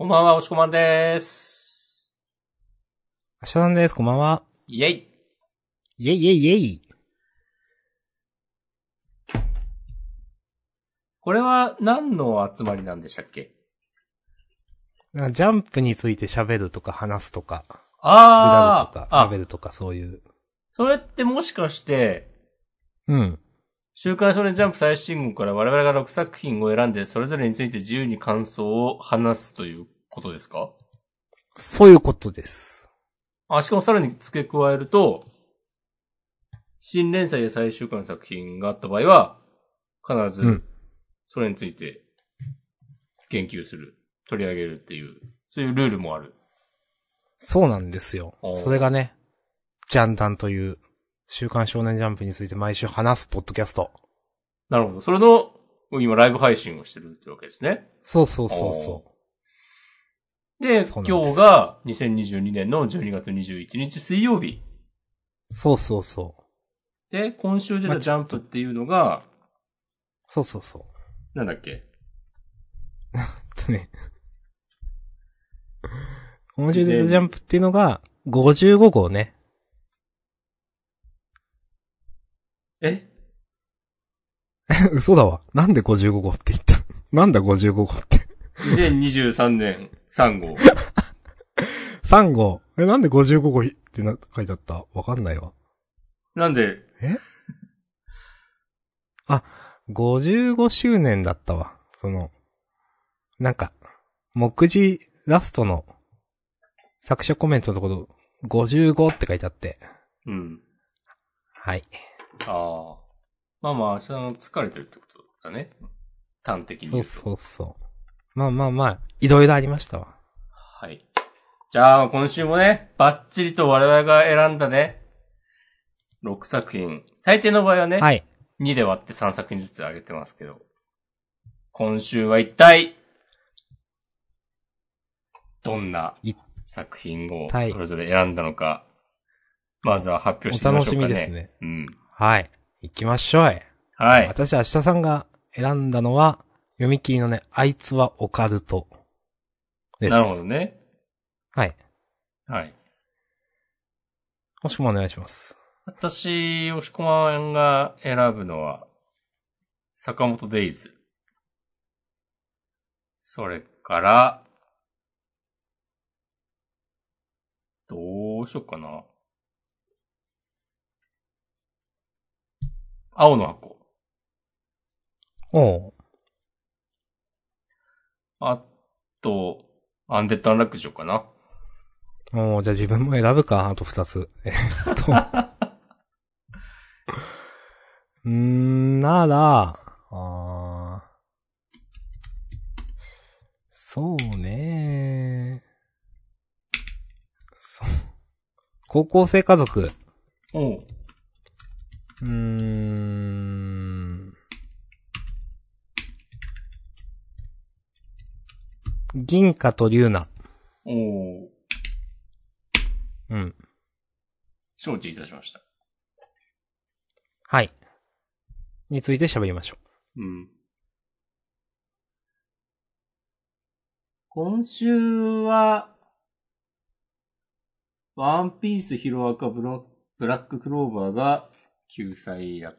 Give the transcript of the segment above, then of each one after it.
こんばんは、おしこまんでーす。明日さんです。こんばんは。イェイ。イェイイェイイェイ。これは何の集まりなんでしたっけ？ジャンプについて喋るとか話すとか、グダあールとか、あ喋、るとかそういう。それってもしかして、うん。週刊少年ジャンプ最新号から我々が6作品を選んで、それぞれについて自由に感想を話すということですか？そういうことです。あ、しかもさらに付け加えると、新連載や最終回の作品があった場合は、必ずうん、それについて言及する、取り上げるっていう、そういうルールもある。そうなんですよそれがね、ジャンダンという、週刊少年ジャンプについて毎週話すポッドキャスト。なるほど。それの、今ライブ配信をしてるってわけですね。そうそうそうそうです今日が2022年の12月21日水曜日。う。そうそうそう。で、今週出まあたジャンプっていうのが、そうそうそう。なんだっけ？とね。今週出たジャンプっていうのが、55号ね。え？嘘だわ。なんで55号って言った？なんだ55号って？?2023 年3号。3号。え、なんで55号ってな、書いてあった？わかんないわ。なんで、55周年だったわ。その、なんか、目次ラストの作者コメントのところ、55って書いてあって。うん。はい。ああ。まあまあ、明日の疲れてるってことだね。端的にそう言うと。そうそう。まあまあまあ、いろいろありましたわ。はい。じゃあ、今週もね、バッチリと我々が選んだね、6作品。大抵の場合はね、はい。2で割って3作品ずつ上げてますけど、今週は一体、どんない作品をはいそれぞれ選んだのか、まずは発表してみましょうかね。お楽しみですね。うん。はい。行きましょうい。はい。私、明日さんが選んだのは、読み切りのね、あいつはオカルト。です。なるほどね。はい。はい。もしくもお願いします。私、押し込まんが選ぶのは、坂本デイズ。それから、どうしよっかな。青の箱。おう。あと、アンデッドアンラックしようかな。おうじゃあ自分も選ぶか、あと二つ。えっと。うーん、なら、あーそうねそう。高校生家族。おう。うーん。銀貨と龍奈。おう。うん。承知いたしました。はい。について喋りましょうん。今週は、ワンピースヒロアカブロブラッククローバーが救済だっ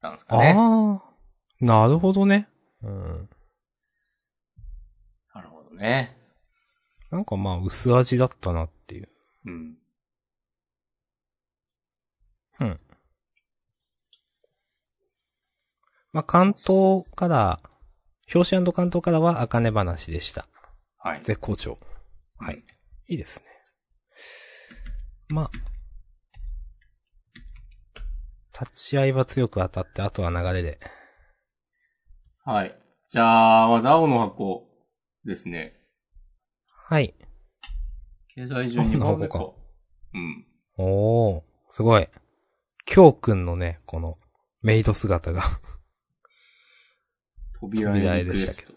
たんですう。かね。ああ。なるほどね。うん。なるほどね。なんかまあ、薄味だったなっていう。うん。うん。まあ、関東から、表紙関東からは、あかね話でした。はい。絶好調。はい。いいですね。まあ、立ち合いは強く当たって、あとは流れで。はい。じゃあ、まず青の箱ですね。はい。経済順2番目か。うん。おー、すごい。京くんのね、この、メイド姿が。扉でしたけ。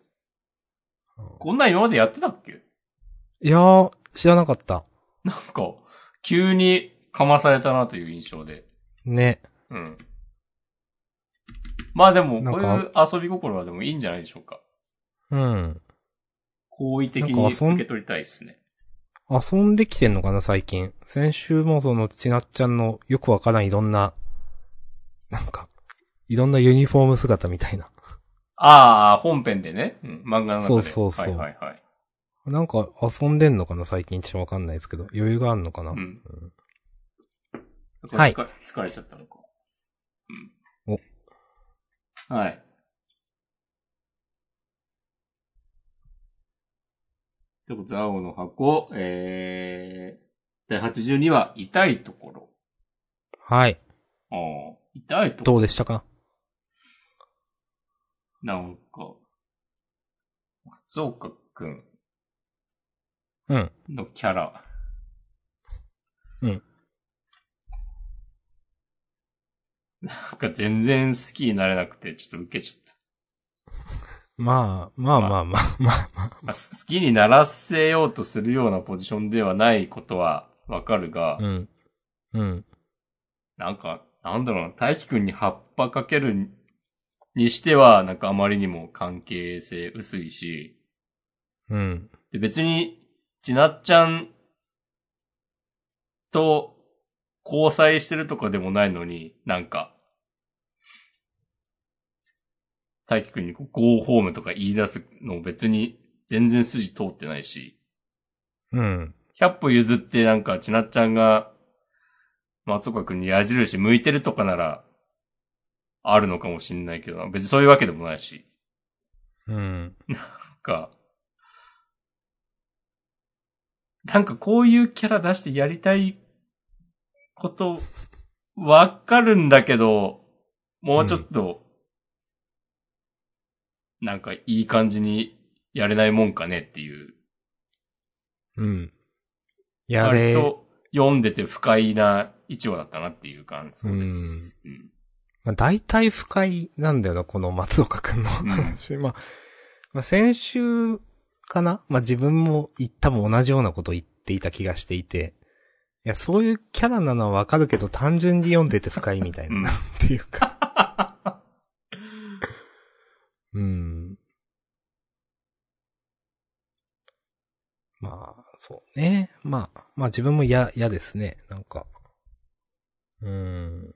こんなん今までやってたっけ？いやー、知らなかった。なんか、急にかまされたなという印象で。ね。うん。まあでも、こうかいう遊び心はでもいいんじゃないでしょうか。うん。好意的に受け取りたいですね。遊んできてんのかな、最近。先週もその、ちなっちゃんのよくわからんいろんな、なんか、いろんなユニフォーム姿みたいな。ああ、本編でね。うん、漫画の中で。そうそうそうはいはいはい。なんか遊んでんのかな、最近ちょっとわかんないですけど。余裕があんのかな。うん。はい疲れ疲れちゃったのか。はい。ということで、青の箱、えー、第82話、痛いところ。はい。ああ、痛いところ。どうでしたか？なんか、松岡くんうん。のキャラ。うん。なんか全然好きになれなくて、ちょっと受けちゃった。まあ、まあまあまあ、まあまあ。まあ、す好きにならせようとするようなポジションではないことはわかるが、うん。うん。なんか、なんだろうな、大輝くんに葉っぱかけるにしては、なんかあまりにも関係性薄いし、うん。で別に、ちなっちゃんと交際してるとかでもないのに、なんか、大輝くんにこう Go home とか言い出すの別に全然筋通ってないし、うん。100歩譲ってなんかちなっちゃんが松岡くんに矢印向いてるとかなら、あるのかもしんないけど、別にそういうわけでもないし、うん。なんか、なんかこういうキャラ出してやりたいこと、わかるんだけど、もうちょっと、なんかいい感じにやれないもんかねっていう。うん。や割れ、と読んでて不快な一話だったなっていう感想です。うんまあ、大体不快なんだよな、この松岡くんの話。まあ、まあ、先週かな？まあ、自分も言ったも同じようなことを言っていた気がしていて、いや、そういうキャラなのはわかるけど、単純に読んでて不快みたいな、うんっていうか。うん。まあ、そうね。まあ、まあ自分も嫌、嫌ですね。なんか。うん。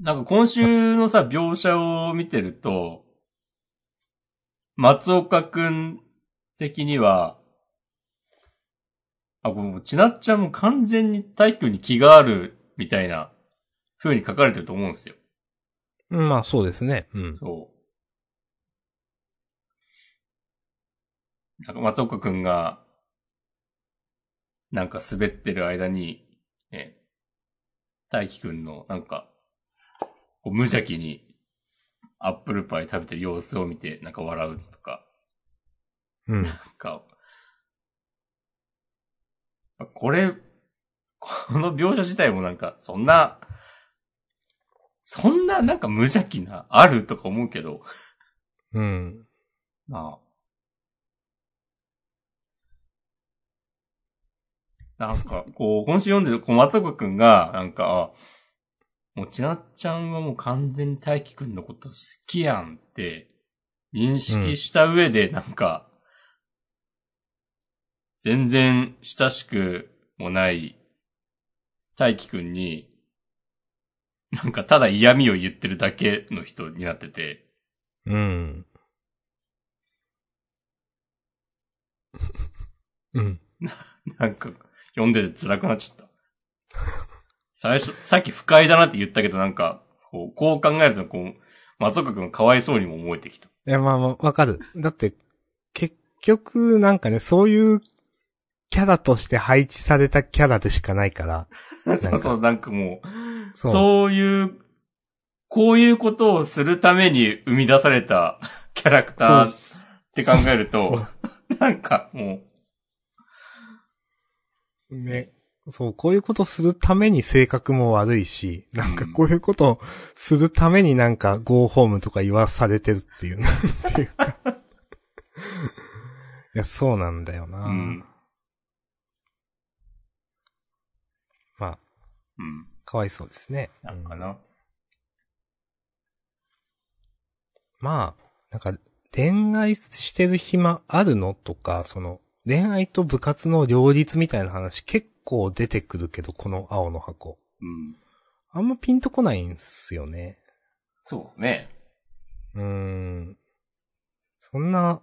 なんか今週のさ、描写を見てると、松岡くん的には、あ、このちなっちゃんも完全に大輝に気があるみたいな風に書かれてると思うんですよ。うんまあそうですね。うん。そう。なんか松岡くんが、なんか滑ってる間に、ね、大輝くんのなんか、こう無邪気にアップルパイ食べてる様子を見てなんか笑うとか、うん。なんか、これ、この描写自体もなんか、そんな、そんななんか無邪気な、あるとか思うけど、うん。まあ。なんか、こう、今週読んでる、こう、松岡くんが、なんか、あもう、ちなっちゃんはもう完全に大輝くんのこと好きやんって、認識した上で、なんか、全然親しくもない大輝くんに、なんかただ嫌味を言ってるだけの人になってて、うん。うん。なんか、読んでて辛くなっちゃった。最初、さっき不快だなって言ったけど、なんか、こう、こう考えると、こう、松岡くんがかわいそうにも思えてきた。いや、まあまあ、わかる。だって、結局、なんかね、そういうキャラとして配置されたキャラでしかないから、そうそう、なんかもう、そう。いう、こういうことをするために生み出されたキャラクターって考えると、なんかもね。そう、こういうことするために性格も悪いし、なんかこういうことをするためになんか、ゴーホームとか言わされてるっていう、なんていうか。いや、そうなんだよな、う、うん。まあ、うん。かわいそうですね。なんかな。まあ、なんか、恋愛してる暇あるのとか、その、恋愛と部活の両立みたいな話結構出てくるけど、この青の箱。うん。あんまピンとこないんすよね。そうね。うーん。そんな、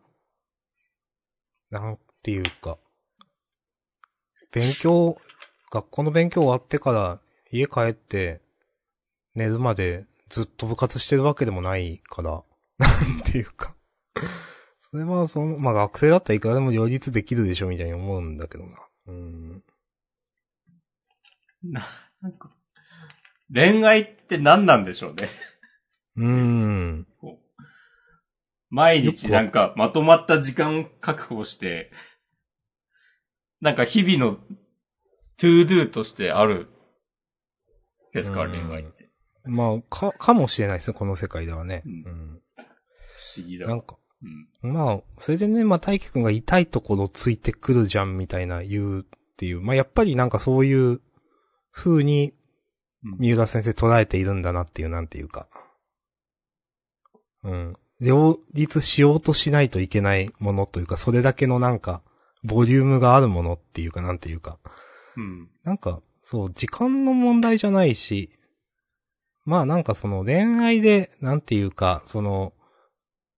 なんていうか、勉強、学校の勉強終わってから家帰って寝るまでずっと部活してるわけでもないから、なんていうか。それはその、まあ学生だったらいくらでも両立できるでしょみたいに思うんだけどな。うん。な、なんか、恋愛って何なんでしょうね。うーん。毎日なんかまとまった時間確保して、なんか日々の To Do としてあるですか、うん恋愛って。まあ、か、かもしれないですね、この世界ではね。うんうん。不思議だ。なんか、うん。まあ、それでね、まあ、大輝くんが痛いところついてくるじゃん、みたいな言うっていう。まあ、やっぱりなんかそういう風に、うん三浦先生捉えているんだなっていう、なんていうか。うん。両立しようとしないといけないものというか、それだけのなんか、ボリュームがあるものっていうか、なんていうか。うん。なんか、そう、時間の問題じゃないし、まあなんかその恋愛で、なんていうか、その、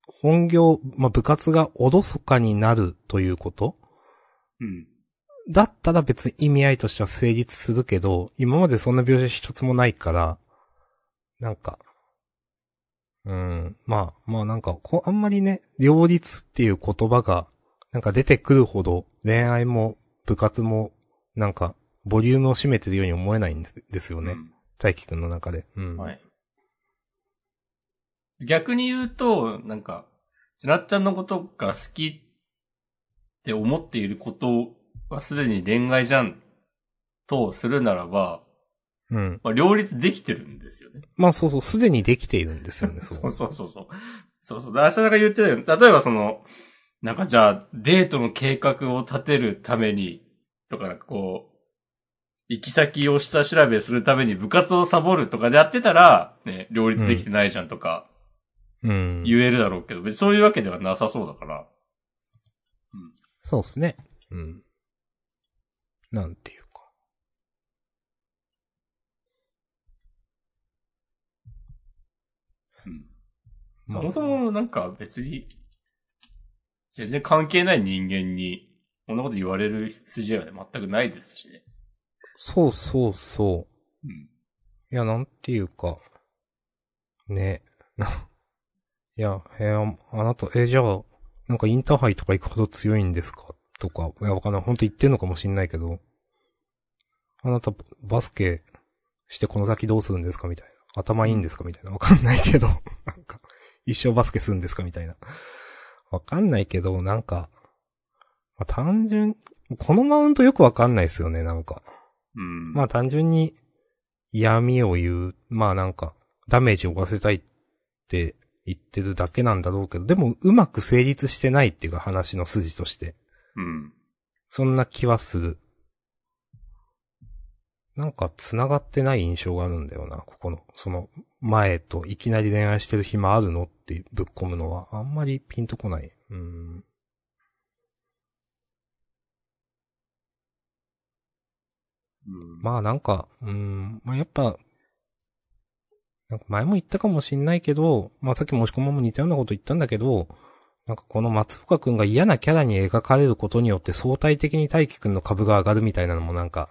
本業、まあ部活がおろそかになるということうん。だったら別に意味合いとしては成立するけど、今までそんな描写一つもないから、なんか、うん、まあ、まあなんか、こあんまりね、両立っていう言葉が、なんか出てくるほど、恋愛も部活も、なんか、ボリュームを占めてるように思えないんですよね。大輝くんの中で。うん。はい。逆に言うと、なんか、ちなっちゃんのことが好きって思っていることはすでに恋愛じゃんとするならば、うん。まあ、両立できてるんですよね。まあそうそう、すでにできているんですよね、そ。そううそうそうそう。そうそう。だから、が言ってたよ。例えばその、なんかじゃあ、デートの計画を立てるために、とか、こう、行き先を下調べするために部活をサボるとかでやってたら、ね、両立できてないじゃんとかうん。言えるだろうけど、別にそういうわけではなさそうだから。そうっすね。うん。なんていうか。うん。まあそもそもなんか別に、全然関係ない人間に、こんなこと言われる筋合いは全くないですしね。そうそうそう。うん。いや、なんていうか。ね。な、いや、えーあなた、えーじゃあ、なんかインターハイとか行くほど強いんですか？とか、いや、わかんない。本当言ってんのかもしんないけど。あなた、バスケしてこの先どうするんですか？みたいな。頭いいんですか？みたいな。わかんないけど。なんか、一生バスケするんですか？みたいな。わかんないけど、なんか、まあ、単純、このマウントよくわかんないですよね、なんか。うん。まあ単純に嫌味を言う、まあなんか、ダメージを負わせたいって言ってるだけなんだろうけど、でもうまく成立してないっていうか話の筋として。うん。そんな気はする。なんか繋がってない印象があるんだよな、ここの、その前といきなり恋愛してる暇あるのってぶっ込むのは、あんまりピンとこない。うん。まあなんか、うん、まあやっぱ、なんか前も言ったかもしんないけど、まあさっきもしこまも似たようなこと言ったんだけど、なんかこの松岡くんが嫌なキャラに描かれることによって相対的に大輝くんの株が上がるみたいなのもなんか、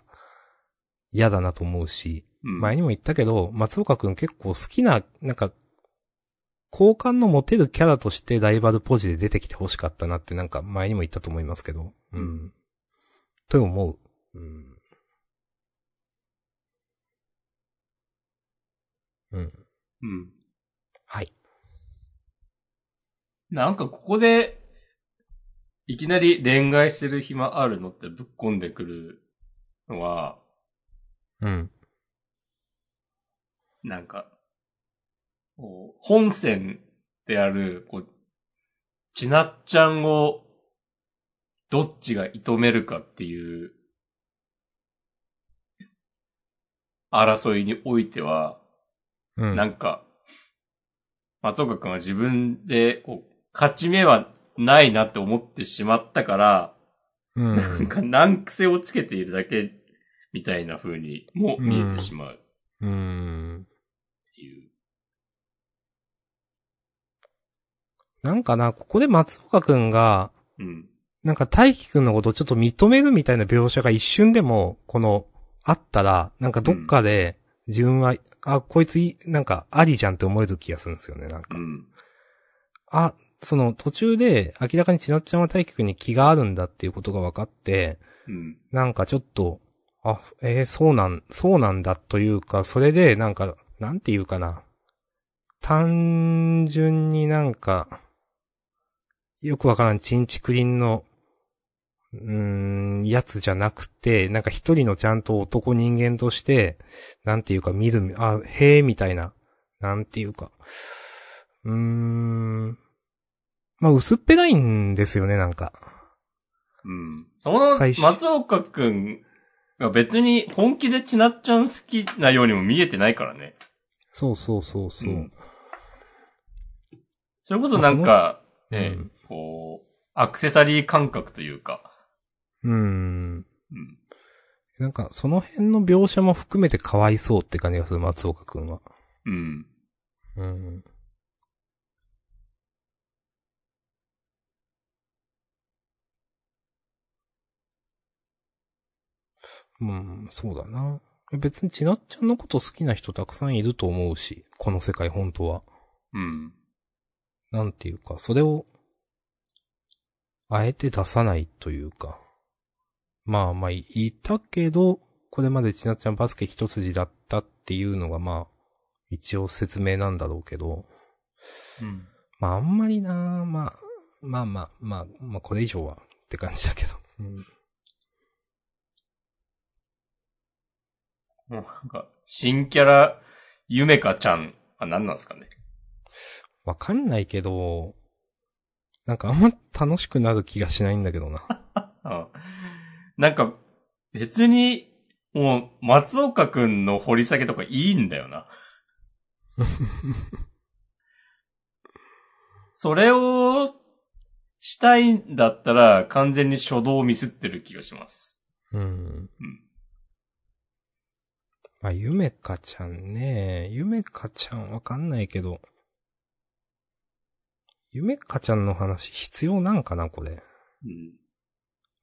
嫌だなと思うし、うん前にも言ったけど、松岡くん結構好きな、なんか、好感の持てるキャラとしてライバルポジで出てきて欲しかったなってなんか前にも言ったと思いますけど、うん。と思う。うん。うん。うん。はい。なんかここで、いきなり恋愛してる暇あるのってぶっ込んでくるのは、うん。なんか、こう本線である、こう、ちなっちゃんを、どっちが射止めるかっていう、争いにおいては、うん。なんか、松岡くんは自分で、こう、勝ち目はないなって思ってしまったから、うなんん。か難癖をつけているだけみたいな風にも見えてしまうっうん。ていう。なんかな、ここで松岡くんが、うん。なんか大輝くんのことをちょっと認めるみたいな描写が一瞬でも、この、あったら、なんかどっかで、自分は、あ、こいついい、なんか、ありじゃんって思える気がするんですよね、なんか。うん。あ、その途中で明らかにちなっちゃんは大輝くんに気があるんだっていうことが分かって、うん。なんかちょっと、あ、えーそうなん、そうなんだというか、それでなんか、なんていうかな。単純になんか、よくわからんチンチクリンの、うーん、やつじゃなくて、なんか一人のちゃんと男人間として、なんていうか見る、あ、へえ、みたいな、なんていうか、うーん、まあ薄っぺらいんですよね、なんか。うん。その、松岡くんが別に本気でちなっちゃん好きなようにも見えてないからね。そうそうそうそう。うんそれこそなんか、ね、うんこう、アクセサリー感覚というか、うーん。うん。なんか、その辺の描写も含めてかわいそうって感じがする、松岡くんは。うん。うん。うん、そうだな。別にちなっちゃんのこと好きな人たくさんいると思うし、この世界本当は。うん。なんていうか、それを、あえて出さないというか。まあまあ、いたけど、これまでちなっちゃんバスケ一筋だったっていうのがまあ、一応説明なんだろうけど、うん。まああんまりなまあ、まあまあ、まあ、まあこれ以上はって感じだけど。うん。もうなんか、新キャラ、ゆめかちゃんは何なんですかね？わかんないけど、なんかあんま楽しくなる気がしないんだけどな。あなんか、別に、もう、松岡くんの掘り下げとかいいんだよな。それを、したいんだったら、完全に初動をミスってる気がします。うん。うん。まあ、ゆめかちゃんね。ゆめかちゃんわかんないけど。ゆめかちゃんの話必要なんかなこれ。うん。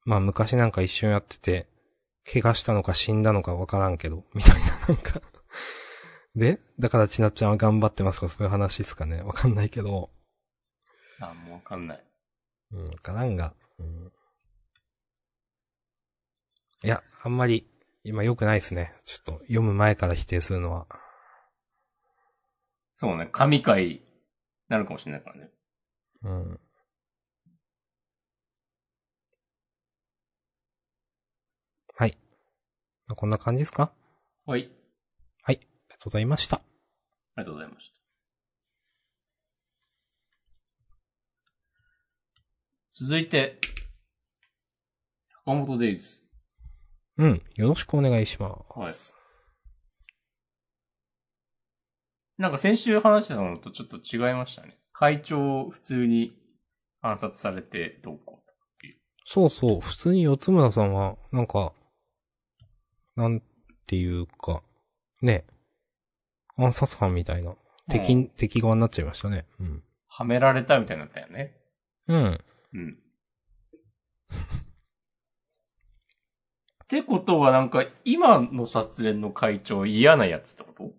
まあ、昔なんか一緒にやってて、怪我したのか死んだのかわからんけど、みたいな、なんか。でだからちなっちゃんは頑張ってますか？そういう話ですかね？わかんないけど。あ、もうわかんない。うん、わからんが。うん。いや、あんまり、今良くないですね。ちょっと、読む前から否定するのは。そうね、神回、なるかもしれないからね。うん。はい。まあこんな感じですか？はい。はい。ありがとうございました。ありがとうございました。続いて、坂本デイズ。うん。よろしくお願いします。はい。なんか先週話してたのとちょっと違いましたね。会長普通に暗殺されてどうこうっていう。そうそう。普通に四つ村さんは、なんか、なんていうか、ね。暗殺犯みたいな。敵、うん敵側になっちゃいましたね。うん。はめられたみたいになったよね。うん。うん。ってことはなんか今の殺連の会長嫌なやつってこと？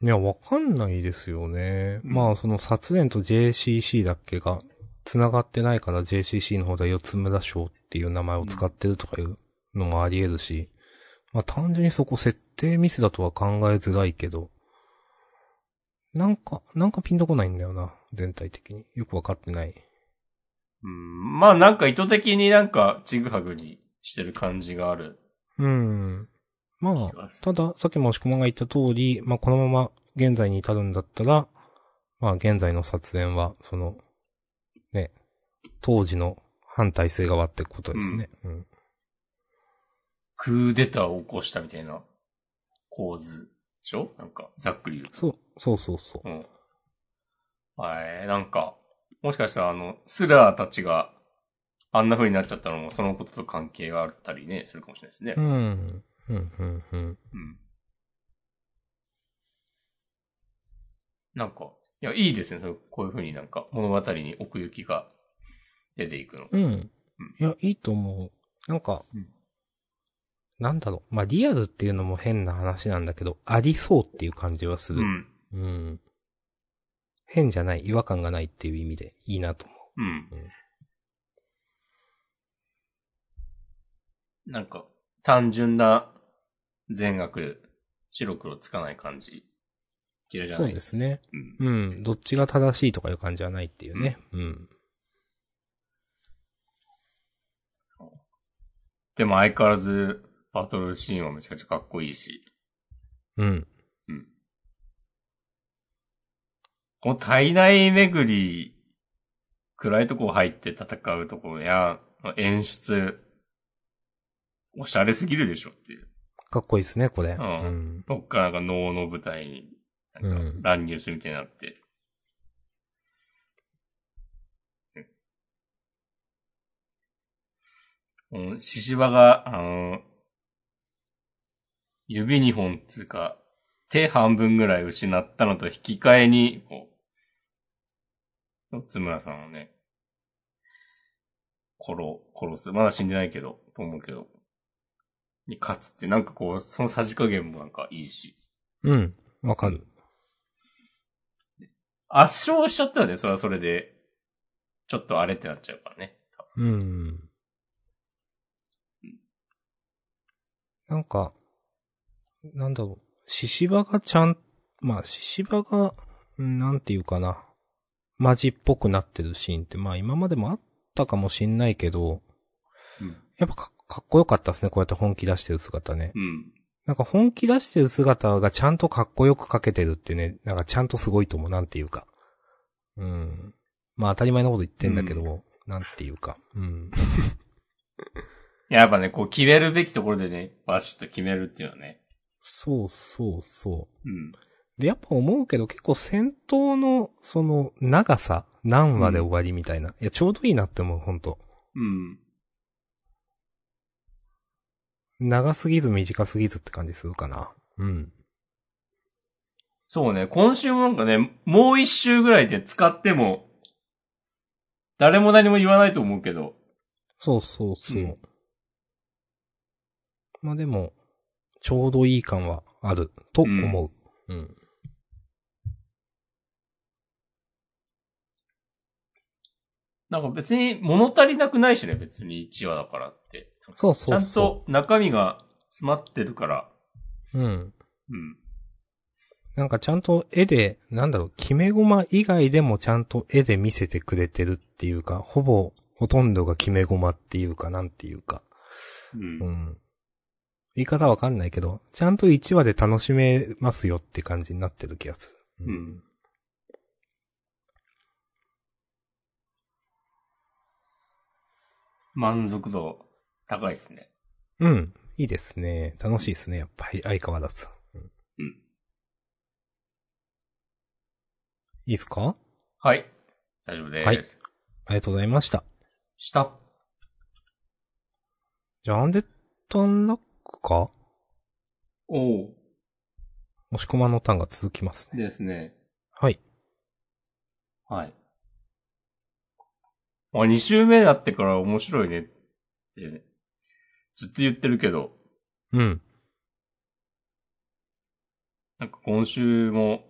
いや、わかんないですよね。うんまあ、その、殺連と JCC だっけが、繋がってないから JCC の方では四つ村賞っていう名前を使ってるとかいうのもあり得るし、まあ単純にそこ設定ミスだとは考えづらいけど、なんか、なんかピンとこないんだよな、全体的に。よくわかってない。うん。まあなんか意図的になんかちぐはぐにしてる感じがあるうん。まあ。ただ、さっきも押し込まんが言った通り、まあこのまま現在に至るんだったら、まあ現在の殺連は、その、ね、当時の反体制側ってことですね。うん。クーデターを起こしたみたいな構図でしょ？なんかざっくり言うと。そう、そうそうそう。うん。はい、なんか、もしかしたらあの、スラーたちがあんな風になっちゃったのもそのことと関係があったりね、するかもしれないですねう。ん。うん、うん、うん。うん。なんか、いや、いいですね。そうこういう風になんか物語に奥行きが出ていくの。うん。いや、いいと思う。なんか、うんなんだろう。まあ、リアルっていうのも変な話なんだけど、ありそうっていう感じはする。うん。うん。変じゃない、違和感がないっていう意味でいいなと思うんうん。なんか、単純な全額、白黒つかない感じ。嫌いじう。そうゃないです。ですね。うん。うん。どっちが正しいとかいう感じはないっていうね。うん。でも相変わらず、バトルシーンはめちゃくちゃかっこいいし。うん。うん。この体内巡り、暗いとこ入って戦うところや、演出、おしゃれすぎるでしょっていう。かっこいいですね、これ。うんうん。どっからなんか能の舞台に、なんか乱入するみたいになって。うん、獅子場が、あの、指二本つうか、手半分ぐらい失ったのと引き換えに、こう、津村さんをね、殺、殺す。まだ死んでないけど、と思うけど、に勝つって、なんかこう、そのさじ加減もなんかいいし。うん。わかる。圧勝しちゃったらね、それはそれで、ちょっとあれってなっちゃうからね。うん。なんか、なんだろう。獅子場がちゃん、まあ、獅子場が、うんなんていうかな。マジっぽくなってるシーンって、まあ今までもあったかもしんないけど、うん。やっぱかかっこよかったですね、こうやって本気出してる姿ね。うん。なんか本気出してる姿がちゃんとかっこよく描けてるってね、なんかちゃんとすごいと思う、なんていうか。うん。まあ当たり前のこと言ってんだけど、なんていうか。うん。やっぱね、こう決めるべきところでね、バシッと決めるっていうのはね。そうそうそう。うん。で、やっぱ思うけど結構戦闘の、その、長さ、何話で終わりみたいな。いや、ちょうどいいなって思う、ほんと。うん。長すぎず短すぎずって感じするかな。うん。そうね、今週もなんかね、もう一周ぐらいで使っても、誰も何も言わないと思うけど、そうそうそう。うんまあでも、ちょうどいい感はある、と思う。うん。なんか別に物足りなくないしね、別に1話だからって。そうそうそちゃんと中身が詰まってるから、う。うん。うん。なんかちゃんと絵で、なんだろう、決め駒以外でもちゃんと絵で見せてくれてるっていうか、ほぼ、ほとんどが決め駒っていうか、なんていうか。うんう。ん。言い方わかんないけど、ちゃんと1話で楽しめますよって感じになってる気がする。うん。満足度高いですね。うん。いいですね。楽しいですね。やっぱり相変わらず。うん。うん。いいですか？はい。大丈夫です。はいありがとうございました。下。じゃあ、アンデッドアンラックか？おお押し込まのターンが続きますね。ですね。はい。はい。あ、2週目だってから面白いねって、ずっと言ってるけど、うん。なんか今週も、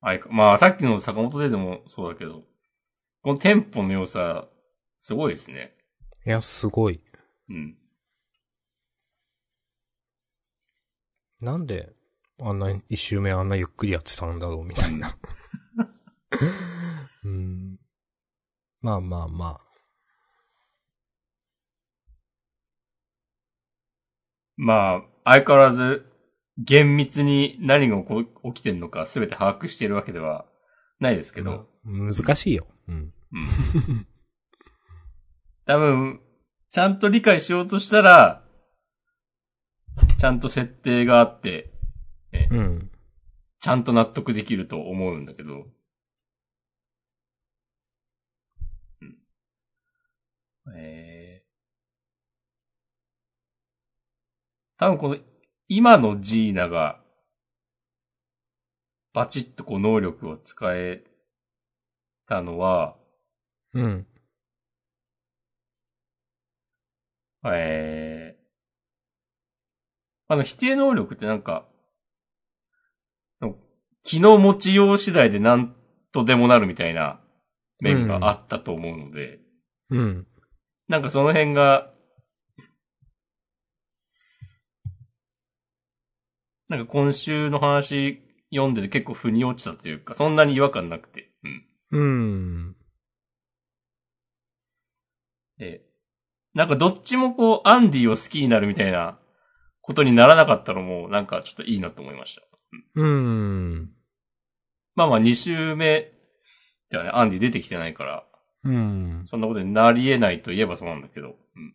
あいか、まあさっきの坂本デーでもそうだけど、このテンポの良さ、すごいですね。いや、すごい。うん。なんで、あんな、一周目あんなゆっくりやってたんだろう、みたいな。うん。まあまあまあ。まあ、相変わらず、厳密に何が起きてんのか全て把握しているわけではないですけど、まあ難しいよ。うん。うん。多分、ちゃんと理解しようとしたら、ちゃんと設定があって、ね、うん。ちゃんと納得できると思うんだけど。うん。えー、多分この、今のジーナが、バチッとこう能力を使えたのは、うん。えー、あの、否定能力ってなんか、気の持ちよう次第で何とでもなるみたいな面があったと思うので、うん。なんかその辺が、なんか今週の話読んでて結構腑に落ちたっていうか、そんなに違和感なくて。うん。うん。で、なんかどっちもこう、アンディを好きになるみたいなことにならなかったのも、なんかちょっといいなと思いました。うん。まあまあ2週目ではね、アンディ出てきてないから、うん。そんなことになり得ないといえばそうなんだけど。うん。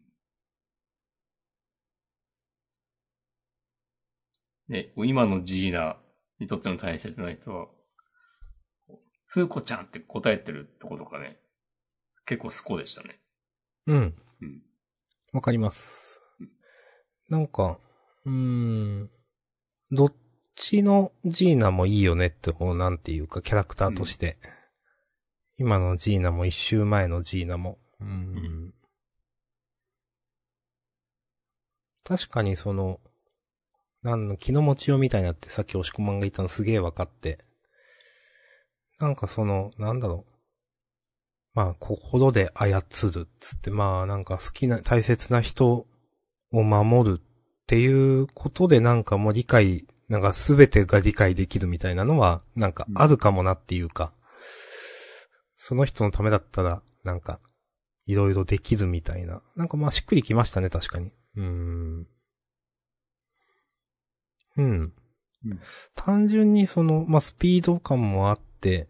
ね、今のジーナにとっての大切な人は、フーコちゃんって答えてるとことかね、結構スコでしたね。うん。うん。わかります。なんか、うーん。どっちのジーナもいいよねって、こう、なんていうか、キャラクターとして。今のジーナも一周前のジーナも。うーん。確かにその、なんの、気の持ちようみたいなってさっき押し込まんが言ったのすげえ分かって。なんかその、なんだろう。まあ、心で操るっつって、まあ、なんか好きな、大切な人を守るっていうことでなんかもう理解、なんかすべてが理解できるみたいなのは、なんかあるかもなっていうか、その人のためだったら、なんか、いろいろできるみたいな。なんかまあしっくりきましたね、確かに。うーん。うん。うん単純にその、まあ、スピード感もあって、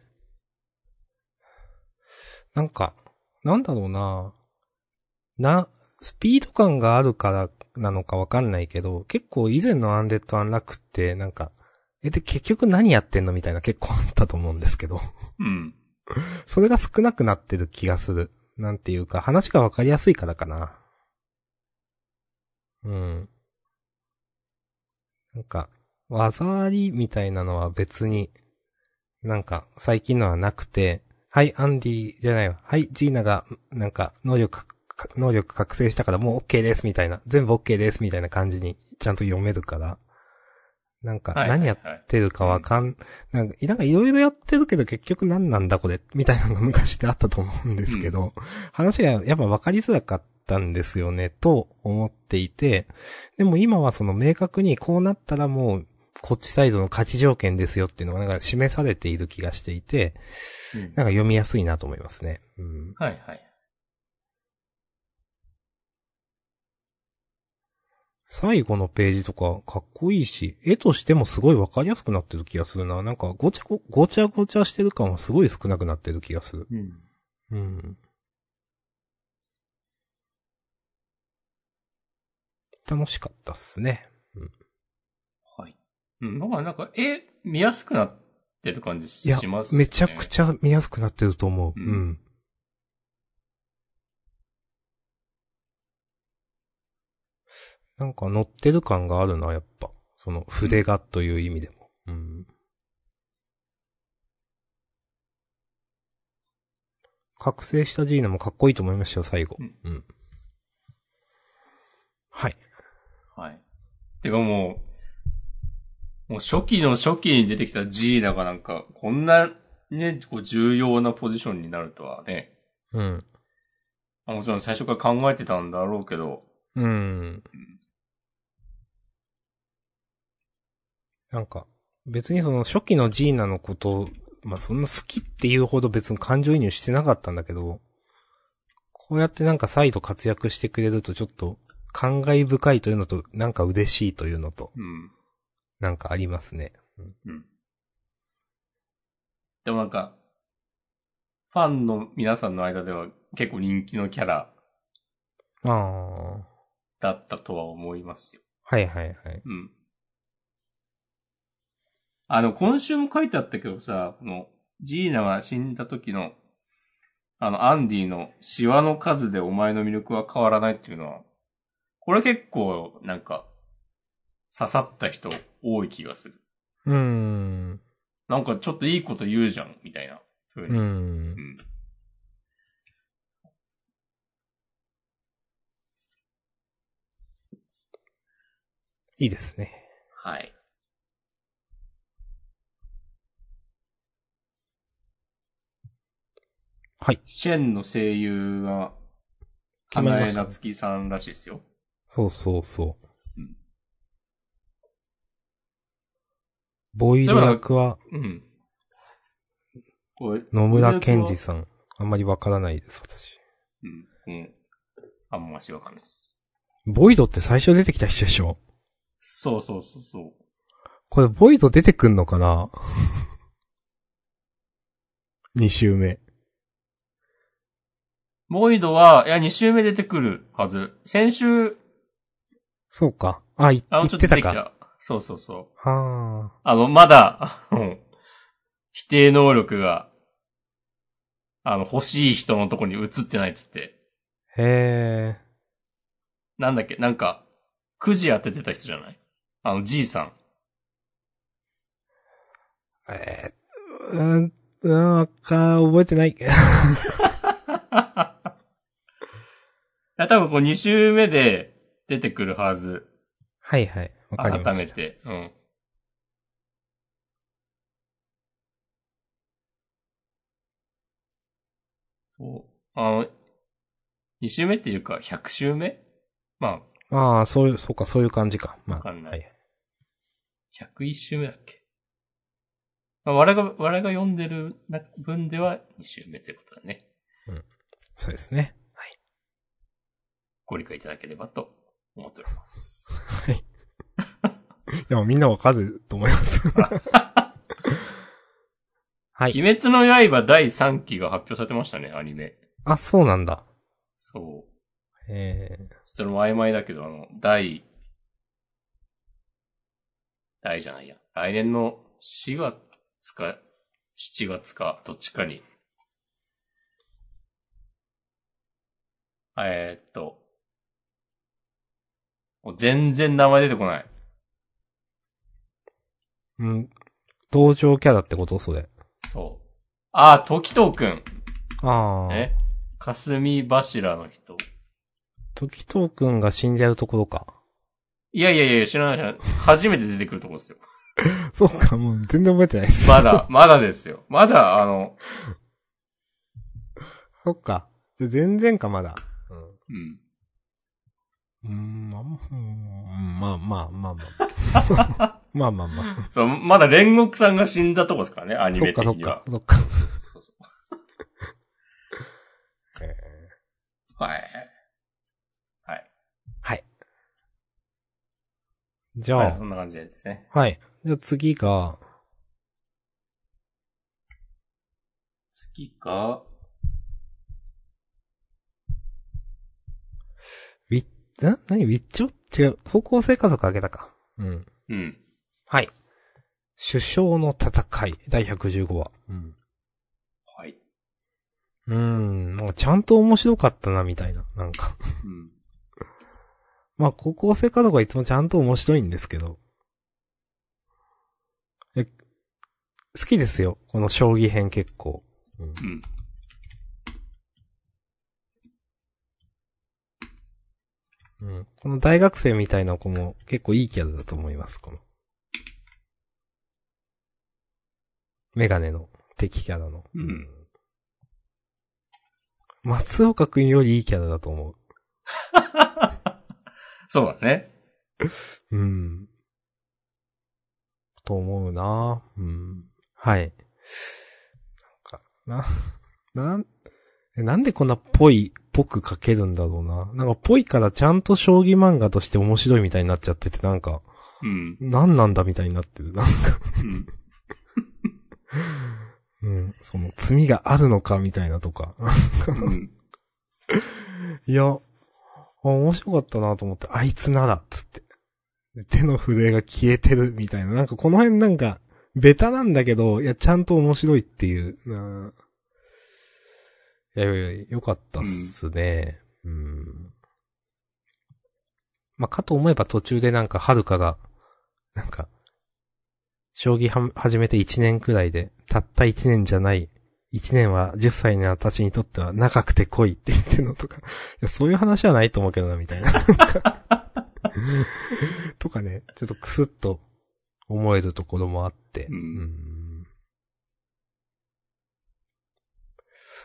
なんか、なんだろうなな、スピード感があるからなのかわかんないけど、結構以前のアンデッド・アンラックって、なんか、え、で、結局何やってんのみたいな結構あったと思うんですけど、うん。それが少なくなってる気がする。なんていうか、話がわかりやすいからかな。うん。なんか、技ありみたいなのは別に、なんか、最近のはなくて、はい、アンディじゃないわ。はい、ジーナが、なんか、能力か、能力覚醒したからもう OK ですみたいな。全部 OK ですみたいな感じにちゃんと読めるから。なんか、はい何やっはいてるかわかん、なんか、いろいろやってるけど結局何なんだこれ、みたいなのが昔ってあったと思うんですけど、話がやっぱ分かりづらかったんですよね、と思っていて、でも今はその明確にこうなったらもう、こっちサイドの勝ち条件ですよっていうのがなんか示されている気がしていて、うんなんか読みやすいなと思いますね。うん。はいはい。最後のページとかかっこいいし、絵としてもすごいわかりやすくなってる気がするな。なんかごちゃご、ごちゃごちゃしてる感はすごい少なくなってる気がする。うん。うん。楽しかったっすね。はい。うん。なんか、なんか、絵、見やすくなってる感じいやします、ね。めちゃくちゃ見やすくなってると思う。ううんん。なんか乗ってる感があるな、やっぱ。その筆がという意味でも。うん。覚醒したジーナもかっこいいと思いましたよ、最後。うんうん。はい。はい。てかもう、もう初期の初期に出てきたジーナがなんか、こんなね、こう重要なポジションになるとはね。うん。まあもちろん最初から考えてたんだろうけど、うん。なんか、別にその初期のジーナのことを、まあそんな好きっていうほど別に感情移入してなかったんだけど、こうやってなんか再度活躍してくれるとちょっと感慨深いというのと、なんか嬉しいというのと、うん。なんかありますね。うん。でもなんか、ファンの皆さんの間では結構人気のキャラああ。だったとは思いますよ。はいはいはい。うん。あの、今週も書いてあったけどさ、この、ジーナが死んだ時の、あの、アンディのシワの数でお前の魅力は変わらないっていうのは、これ結構、なんか、刺さった人多い気がする。うーん。なんかちょっといいこと言うじゃん、みたいな。風に。うんう。ん。いいですね。はい。はい。シェンの声優が、花江夏樹さんらしいですよ。そうそうそう。うんボイド役はうん。野村健二さん。あんまりわからないです、私。うん。うん。あんましわかんないです。ボイドって最初出てきた人でしょ？そうそうそうそう。これボイド出てくんのかな？二週目。ボイドは、いや、2週目出てくるはず。先週、そうか。あ、いあちょっと出てきてたか。た。そうそうそう。はあの、まだ、あの否定能力が、あの、欲しい人のとこに移ってないっつって。あ。へえ。なんだっけ、なんか、くじ当ててた人じゃない？あの、じいさん。えー、うん、うん、わか、覚えてない。いや、多分こう2週目で出てくるはず。はいはい。わかりました。改めて。うん。そう。あの、2週目っていうか、100週目？まああ、そういう、そうか、そういう感じか。まあ。わかんないはい。あ、101週目だっけ？まあ、我が、我が読んでるな分では2週目ということだね。そうですね。はい。ご理解いただければと思っております。はい。いや、みんなわかると思います。はい。鬼滅の刃第3期が発表されてましたね、アニメ。あ、そうなんだ。そう。えちょっと曖昧だけど、あの、第、第じゃないや。来年の4月か7月か、どっちかに。えーっと、もう全然名前出てこない。ー、うん。登場キャラってこと？それ。そう。あー、時藤くん。ああ。え？霞柱の人。時藤くんが死んじゃうところか。いやいやいや、知らない知らない。初めて出てくるとこですよ。そうか、もう全然覚えてないです。まだ、まだですよ。まだ、あの、そっか。じゃあ全然か、まだ。うん。うん。うん、まあ、うんまあまあまあまあ。まあまあまあ。そう、まだ煉獄さんが死んだとこですからね、アニそっかそっメ的にはか。、そっか。そうそうえはい。はい。はい。じゃはい、あそ、んな感じですね。はい。じゃあ次が、月か、ウィッ、な何？ウィッチョ違う。高校生家族あげたか。うん。うん。はい。首相の戦い、第115話。うん。はい。うーん、なんかちゃんと面白かったな、みたいな。なんか。うん。まあ、高校生家族はいつもちゃんと面白いんですけど。え、好きですよ。この将棋編結構。うんうん。うん。この大学生みたいな子も結構いいキャラだと思います、この。メガネの敵キャラの。うん。松岡くんよりいいキャラだと思う。そうだね。うん。と思うなうん。はい。なんか、な、なん、えなんでこんなぽい、ぽく書けるんだろうな。なんかぽいからちゃんと将棋漫画として面白いみたいになっちゃってて、なんか、うん。なんなんだみたいになってる。なんか、うん。うん。その、罪があるのかみたいなとか。うん。いや、あ面白かったなと思って、あいつなら、つって。手の震えが消えてるみたいな。なんかこの辺なんか、ベタなんだけど、いや、ちゃんと面白いっていう。ないやいやよかったっすね。うん。まあ、かと思えば途中でなんか、はるかが、なんか、将棋は始めて1年くらいで、たった1年じゃない、1年は10歳の私にとっては長くて濃いって言ってるのとか、そういう話はないと思うけどな、みたいな。とかね、ちょっとクスッと思えるところもあって。うんん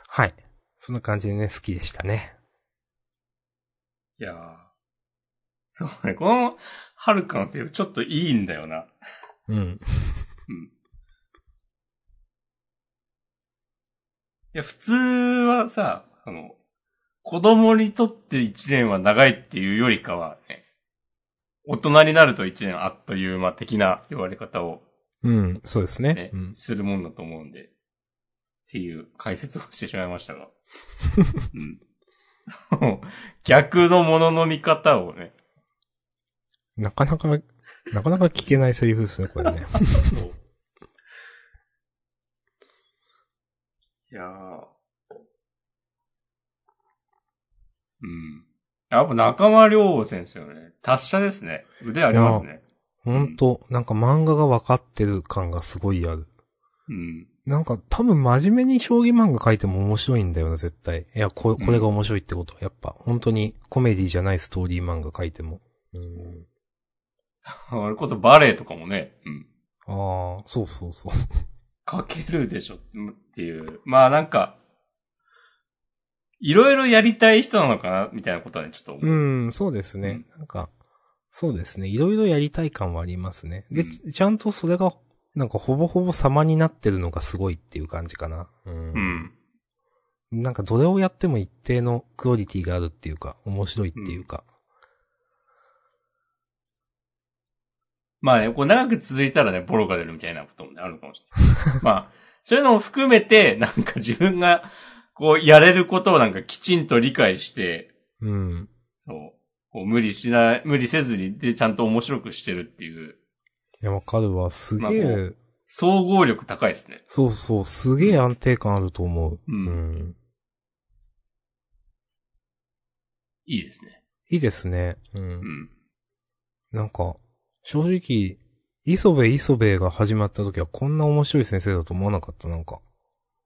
はい。そんな感じでね、好きでしたね。いやー。そうね、この、はるかのセリフちょっといいんだよな。うん。うん。いや、普通はさ、あの、子供にとって一年は長いっていうよりかはね、大人になると一年あっという間的な言われ方をうん、そうですね。ね、うん。するもんだと思うんで、っていう解説をしてしまいましたが。うん。逆のものの見方をね、なかなか、なかなか聞けないセリフですね、これね。いやー。うん。やっぱ中間良先生はね、達者ですね。腕ありますね。ほんと、なんか漫画が分かってる感がすごいある。うん。なんか多分真面目に将棋漫画書いても面白いんだよな、絶対。いや、ここれが面白いってことは、やっぱ、本当にコメディじゃないストーリー漫画書いても。うん。あれこそバレエとかもね、うん。ああ、そうそうそう。書けるでしょっていう。まあなんか、いろいろやりたい人なのかなみたいなことはね、ちょっと思う。うん、そうですね。なんか、そうですね。いろいろやりたい感はありますね。で、うちゃんとそれが、なんかほぼほぼ様になってるのがすごいっていう感じかな。うん。うん。なんかどれをやっても一定のクオリティがあるっていうか、面白いっていうか。まあね、こう長く続いたらね、ボロが出るみたいなこともね、あるかもしれない。まあ、そういうのも含めて、なんか自分が、こう、やれることをなんかきちんと理解して、うん。そう、こう無理しない、無理せずに、で、ちゃんと面白くしてるっていう、いや、わかるわ。すげまあもえ、総合力高いですね。そうそう、すげえ安定感あると思う。うんうん。いいですね。いいですね。うんう。ん。なんか、正直、磯部磯部が始まった時はこんな面白い先生だと思わなかった、なんか。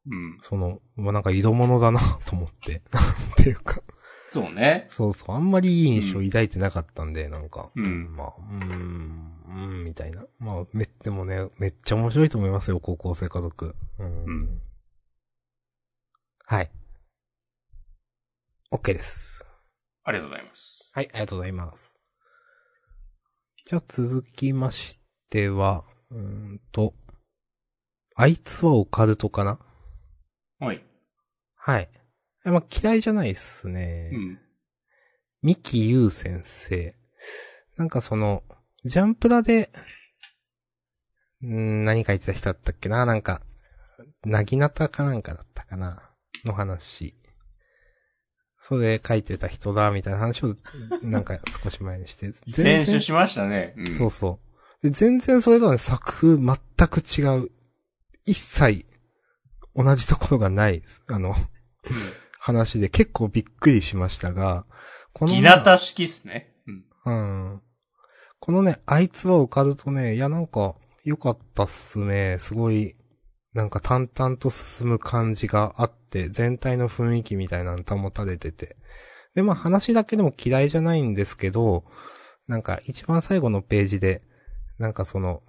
うん。その、まあ、なんか色物だなと思って。なんていうか。そうね。そうそう、あんまりいい印象抱いてなかったんで、なんか。うんまあ、うーん、うん、みたいな。まあ、め、でもね、めっちゃ面白いと思いますよ、高校生家族。うん。うんはい。OK です。ありがとうございます。はい、ありがとうございます。じゃあ続きましては、うーんと、あいつはオカルトかな？はい。はい。えまあ、嫌いじゃないっすね。うん。三木優先生。なんかその、ジャンプラで、んー何書いてた人だったっけな？なんか、なぎなたかなんかだったかな？の話。それ書いてた人だ、みたいな話を、なんか少し前にして。先週しましたね。うん。そうそう。で全然それとはね、作風全く違う。一切、同じところがない、あの、話で結構びっくりしましたが、こうん。のひなた式っすね。うん。うん。このね、あいつはオカルトね、いやなんか、良かったっすね。すごい、なんか淡々と進む感じがあって、全体の雰囲気みたいなの保たれてて。で、まあ話だけでも嫌いじゃないんですけど、なんか一番最後のページで、なんかその、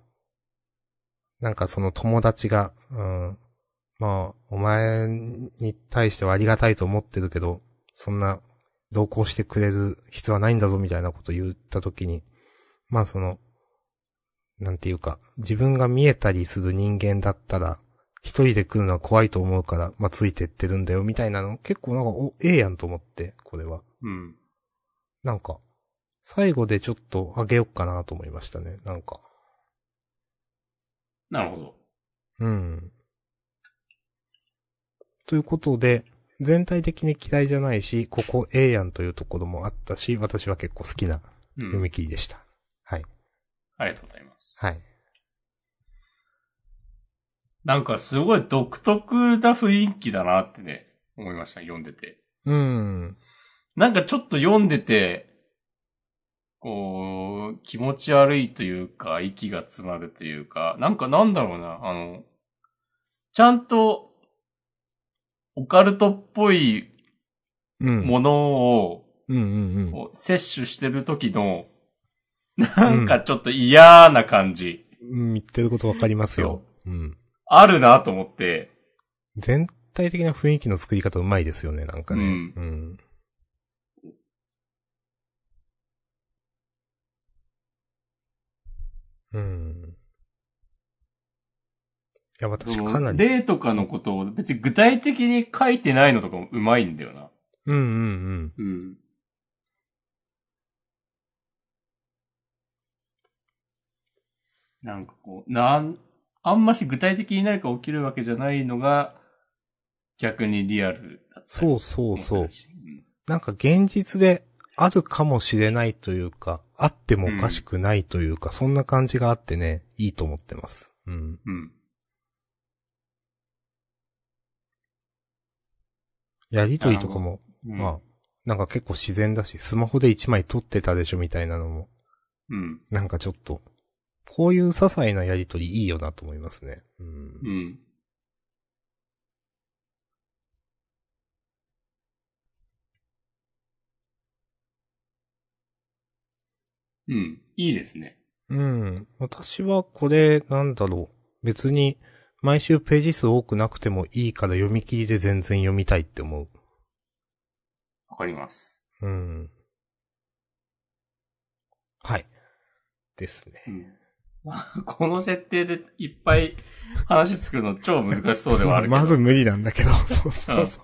なんかその友達が、うん、まあ、お前に対してはありがたいと思ってるけど、そんな同行してくれる必要はないんだぞみたいなこと言ったときに、まあその、なんていうか、自分が見えたりする人間だったら、一人で来るのは怖いと思うから、まあついてってるんだよみたいなの、結構なんか、お、ええやんと思って、これは。うん。なんか、最後でちょっとあげよっかなと思いましたね、なんか。なるほど。うん。ということで、全体的に嫌いじゃないし、ここええやんというところもあったし、私は結構好きなうん読み。切りでした。はい。ありがとうございます。はい。なんかすごい独特な雰囲気だなってね、思いました、読んでて。うん。なんかちょっと読んでて、こう、気持ち悪いというか、息が詰まるというか、なんかなんだろうな、あの、ちゃんと、オカルトっぽいうん。ものを、うんうんうん。こう摂取してる時の、なんかちょっと嫌な感じ、うん、言ってることわかりますよ。うん。あるなと思って、全体的な雰囲気の作り方うまいですよね、なんかね。うんうん。うん。いや、私かなり。例とかのことを別に具体的に書いてないのとかもうまいんだよな。うんうんうん。なんかこう、なん、あんまし具体的に何か起きるわけじゃないのが、逆にリアルだったりそうそうそうなんか現実であるかもしれないというか、あってもおかしくないというか、そんな感じがあってね、いいと思ってます。うん。うん。やりとりとかも、うん。まあ、なんか結構自然だし、スマホで一枚撮ってたでしょみたいなのも、うん。なんかちょっと、こういう些細なやりとりいいよなと思いますね。うん。うん。うん。いいですね。うん。私はこれ、なんだろう。別に、毎週ページ数多くなくてもいいから読み切りで全然読みたいって思う。わかります。うん。はい。ですね。うん。この設定でいっぱい話作るの超難しそうではあるけど。まず無理なんだけど、そうそうそ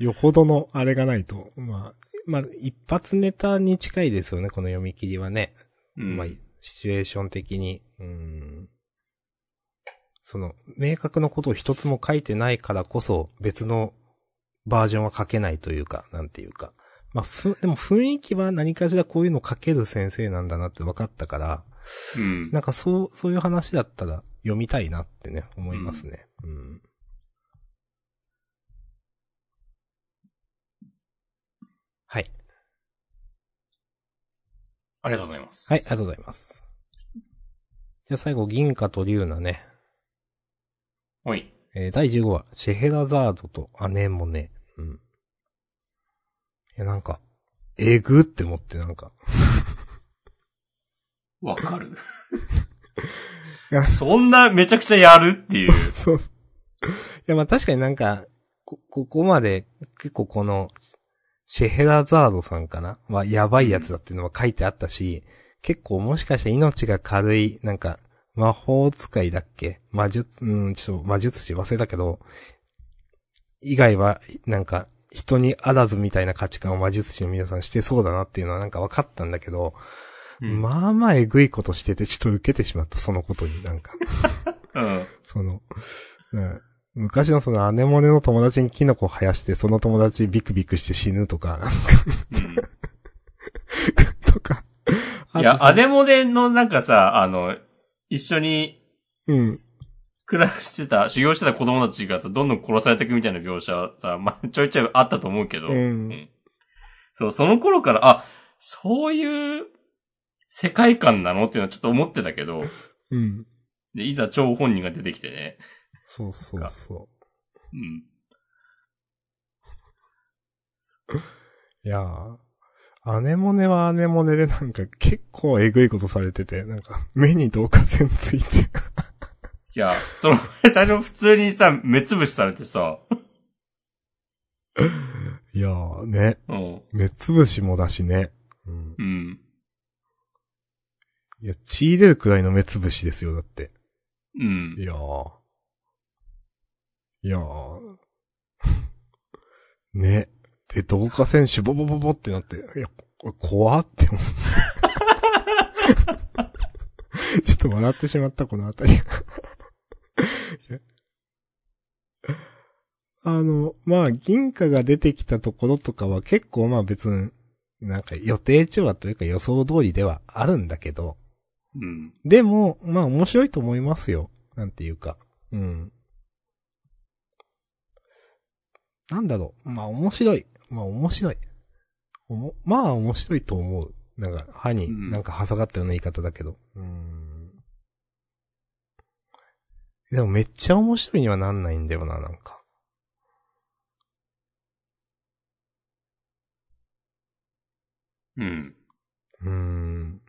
う。よほどのあれがないと。まあ、まあ、一発ネタに近いですよね、この読み切りはね。うん、まあ、シチュエーション的に。うん。その、明確なことを一つも書いてないからこそ、別のバージョンは書けないというか、なんていうか。まあ、ふ、でも雰囲気は何かしらこういうの書ける先生なんだなって分かったから、うん。なんかそう、そういう話だったら読みたいなってね、思いますね。うん。はい。ありがとうございます。はい、ありがとうございます。じゃあ最後、銀貨と竜奈ね。おい。えー第15話、シェヘラザードと姉もね。うん。いや、なんか、えぐって思って、なんか。わかるいや。そんなめちゃくちゃやるっていう。そう。いや、まあ確かになんか、こ、ここまで、結構この、シェヘラザードさんかな？は、やばいやつだっていうのは書いてあったし、結構もしかして命が軽い、なんか、魔法使いだっけ？魔術、うん、ちょっと魔術師忘れたけど、以外は、なんか、人にあらずみたいな価値観を魔術師の皆さんしてそうだなっていうのはなんか分かったんだけど、うんまあまあえぐいことしててちょっと受けてしまった、そのことになんか。うん。その、うん、昔のその姉もねの友達にキノコ生やして、その友達ビクビクして死ぬとか、なんか、とか。いや、あとアデモデのなんかさ、あの、一緒にうん。暮らしてた、修行してた子供たちがさ、どんどん殺されていくみたいな描写はさ、まあ、ちょいちょいあったと思うけど、うんそう、その頃から、あ、そういう世界観なの？っていうのはちょっと思ってたけど、うん。で、いざ張本人が出てきてね、そうそうそうん。う。いやー、姉もねは姉もねでなんか結構えぐいことされてて、なんか目に導火線ついて。いや、その前最初普通にさ、目つぶしされてさ、いやーね、うん、目つぶしもだしね。うん。うん、いや、血出るくらいの目つぶしですよ、だって。うんい。やー。いやー。ね。で、導火線シュボボボボってなって、いや、これ怖って思う。ちょっと笑ってしまった、このあたり。あの、まあ、銀貨が出てきたところとかは結構まあ別に、なんか予定調和というか予想通りではあるんだけど、うん。でも、まあ面白いと思いますよ。なんていうか。うん。なんだろう。まあ面白い。まあ面白い。おもまあ面白いと思う。なんか、歯にうんなんか挟がったような言い方だけど。うーん。でもめっちゃ面白いにはなんないんだよな、なんか。うん。うーん。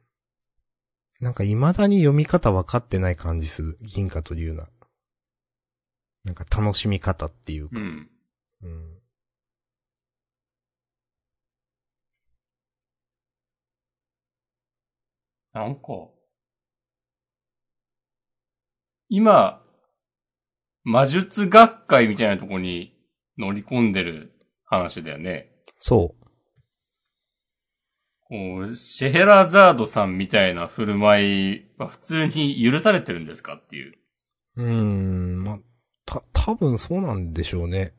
なんか未だに読み方分かってない感じする。銀貨と竜な。なんか楽しみ方っていうか。うん。うん。なんか、今、魔術学会みたいなとこに乗り込んでる話だよね。そう。こう、シェヘラザードさんみたいな振る舞いは普通に許されてるんですかっていう。うーん。ま、た、多分そうなんでしょうね。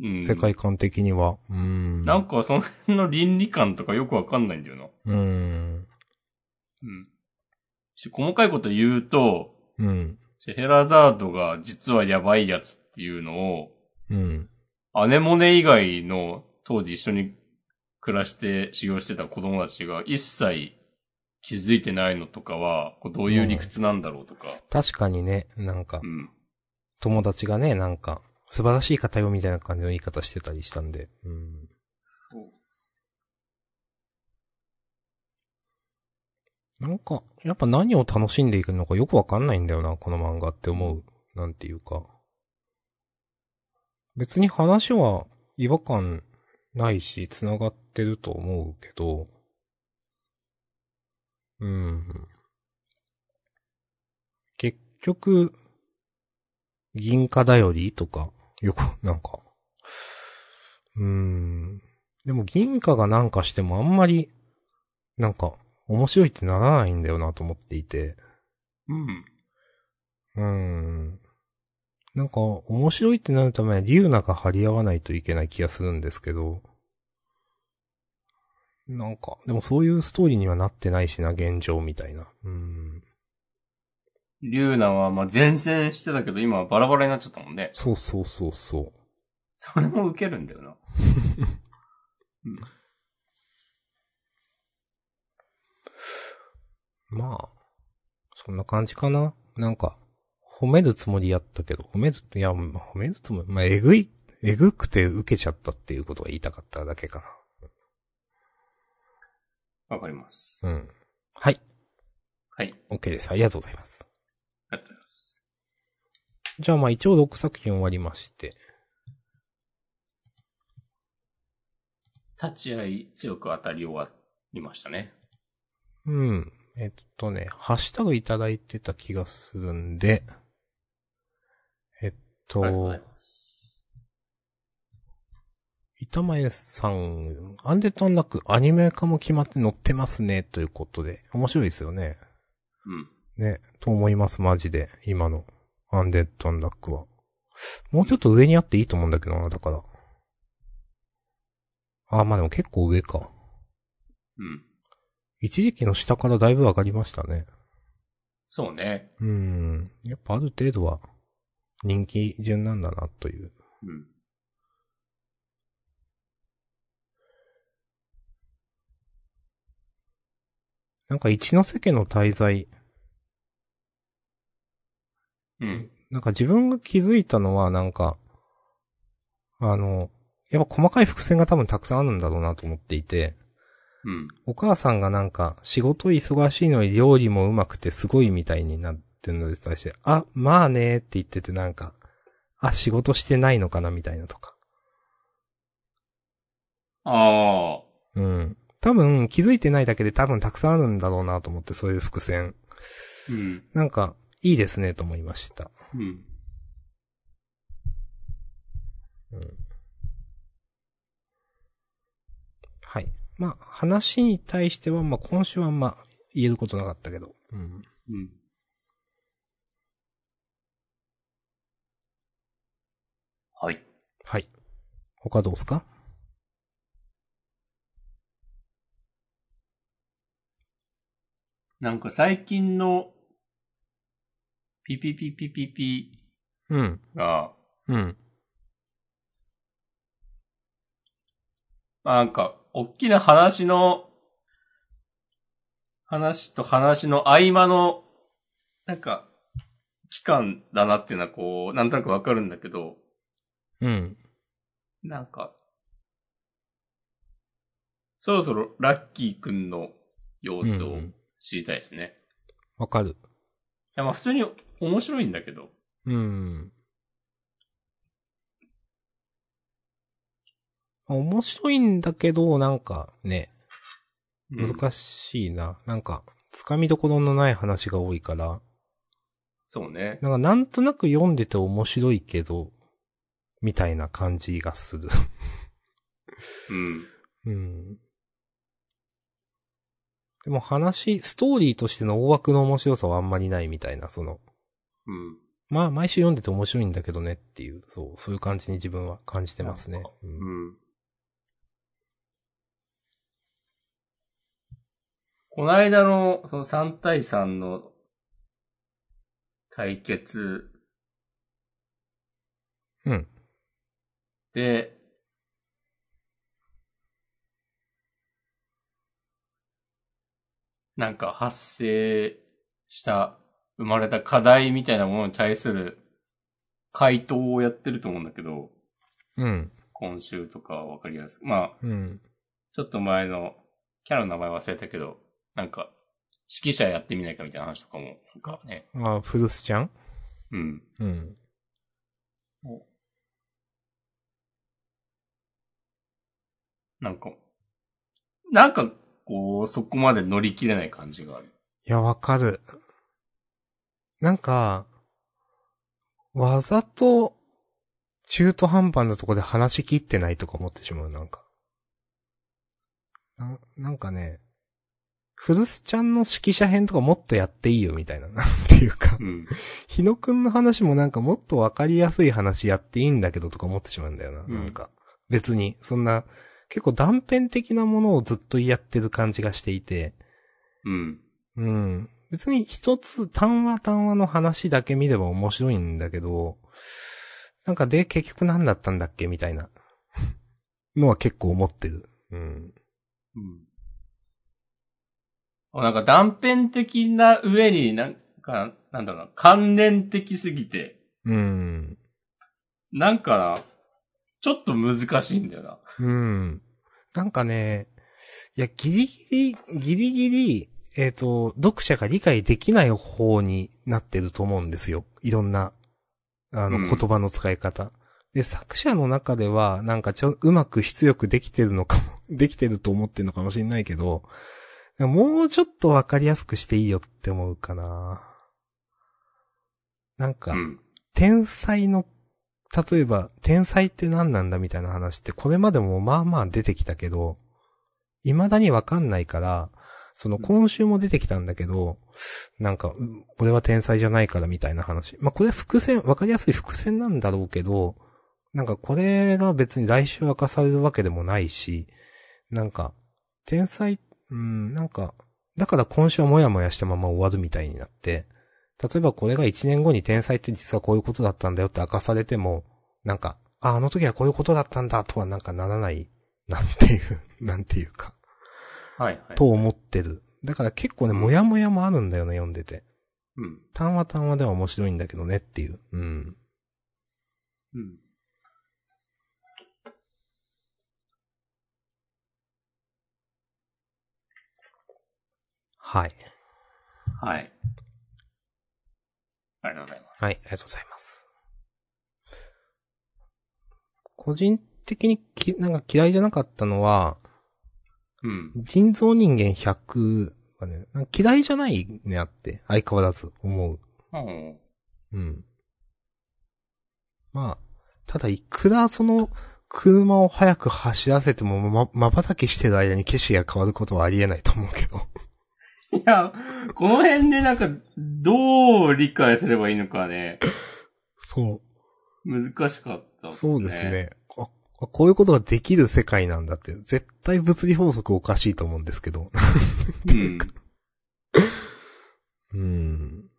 うん。世界観的には。うーん。なんかその辺の倫理観とかよくわかんないんだよな。うーん。うん。し細かいこと言うと、うん。シェヘラザードが実はやばいやつっていうのを、うん。アネモネ以外の当時一緒に暮らして修行してた子供たちが一切気づいてないのとかは、こうどういう理屈なんだろうとか。確かにね、なんかう、ん。友達がね、なんか、素晴らしい方よみたいな感じの言い方してたりしたんで。うん。なんか、やっぱ何を楽しんでいくのかよくわかんないんだよな、この漫画って思う。なんていうか。別に話は違和感ないし、繋がってると思うけど、うん。結局、銀貨頼りとか、よく、なんか、うーん。でも銀貨がなんかしてもあんまり、なんか、面白いってならないんだよなと思っていて。うん。うーん。なんか、面白いってなるためには、リュウナが張り合わないといけない気がするんですけど。なんか、でもそういうストーリーにはなってないしな、現状みたいな。うーん。リュウナは、まあ、前線してたけど、今はバラバラになっちゃったもんね。そうそうそうそう。それも受けるんだよな。まあ、そんな感じかな。なんか、褒めるつもりやったけど、褒める、いや、まあ褒めるつもり、まあ、えぐい、えぐくて受けちゃったっていうことが言いたかっただけかわかります。な。うん。はい。はい。OK です。ありがとうございます。ありがとうございます。じゃあまあ一応6作品終わりまして。立ち会い強く当たり終わりましたね。うん。えっとね、ハッシュタグいただいてた気がするんで、と、ありがとうございます。板前さん、アンデッドアンラックアニメ化も決まって載ってますね、ということで。面白いですよね。うん。ね、と思います、マジで。今の、アンデッドアンラックは。もうちょっと上にあっていいと思うんだけどな、だから。あ、まあでも結構上か。うん。一時期の下からだいぶ上がりましたね。そうね。うーん。やっぱある程度は人気順なんだなという。うん。なんか一ノ瀬家の滞在、うん。なんか自分が気づいたのはなんか、あの、やっぱ細かい伏線が多分たくさんあるんだろうなと思っていて、うん。お母さんがなんか仕事忙しいのに料理もうまくてすごいみたいになってるので対して、あ、まあねーって言っててなんか、あ、仕事してないのかなみたいなとか。ああ。うん。多分気づいてないだけで多分たくさんあるんだろうなと思ってそういう伏線。うん。なんか、いいですねと思いました。うん。うん。はい。まあ、話に対しては、まあ今週はまあ、言えることなかったけど。うん。うん。はい。はい。他どうすか？なんか最近のピピピピピピうん。が、うん。まあなんか、大きな話の話と話の合間の、なんか、期間だなっていうのはこう、なんとなくわかるんだけど、うん。なんか、そろそろラッキーくんの様子をうん知りたいですね。わかる。いや、まあ普通に面白いんだけど。うん。面白いんだけど、なんかね、うん難しいな。なんか、つかみどころのない話が多いから、そうね。なんかなんとなく読んでて面白いけど、みたいな感じがする。うん。うん。でも話、ストーリーとしての大枠の面白さはあんまりないみたいな、その、うん。まあ毎週読んでて面白いんだけどねっていう、そう、そういう感じに自分は感じてますね。うんうん。この間の、その3対3の対決うん。で、なんか発生した、生まれた課題みたいなものに対する回答をやってると思うんだけど、うん。今週とかはわかりやすく。まあ、うん。ちょっと前の、キャラの名前忘れたけど、なんか、指揮者やってみないかみたいな話とかも、なんかね、あ、フルスちゃん？うん。うん。なんか、なんか、こう、そこまで乗り切れない感じがある。いや、わかる。なんか、わざと、中途半端なとこで話し切ってないとか思ってしまう、なんか。ななんかね、フルスちゃんの指揮者編とかもっとやっていいよ、みたいな。なんていうかう、ん。日野くんの話もなんかもっとわかりやすい話やっていいんだけどとか思ってしまうんだよな。うんなんか、別に、そんな、結構断片的なものをずっとやってる感じがしていて、うん。うん。別に一つ単話単話の話だけ見れば面白いんだけど、なんかで結局何だったんだっけみたいなのは結構思ってる。うん。うん。あなんか断片的な上になんか、なんだろうな、関連的すぎて、うん。なんかな、ちょっと難しいんだよな。うん。なんかね、いや、ギリギリ、ギリギリ、えっ、と、読者が理解できない方になってると思うんですよ。いろんな、あの、うん言葉の使い方。で、作者の中では、なんかちょ、うまく出力できてるのかも、できてると思ってるのかもしれないけど、もうちょっとわかりやすくしていいよって思うかな。なんか、うん。天才の、例えば、天才って何なんだみたいな話って、これまでもまあまあ出てきたけど、未だにわかんないから、その今週も出てきたんだけど、なんか、俺は天才じゃないからみたいな話。まあこれは伏線、わかりやすい伏線なんだろうけど、なんかこれが別に来週明かされるわけでもないし、なんか、天才、うん、なんか、だから今週はもやもやしたまま終わるみたいになって、例えばこれが1年後に天才って実はこういうことだったんだよって明かされても、なんか、あ、あの時はこういうことだったんだとはなんかならない、なんていう、なんていうか、はいはい。と思ってる。だから結構ね、もやもやもあるんだよね、読んでて。うん。単話単話では面白いんだけどねっていう。うん。うん。はい。はい。ありがとうございます。はい、ありがとうございます。個人的にき、なんか嫌いじゃなかったのは、うん。人造人間100はね、嫌いじゃないねあって、相変わらず思う。うん。うん。まあ、ただいくらその、車を早く走らせてもま、瞬きしてる間に景色が変わることはありえないと思うけど。いや、この辺でなんか、どう理解すればいいのかね、そう。難しかったっすね。そうです。ね。ああこういうことができる世界なんだって、絶対物理法則おかしいと思うんですけど。うん。うん。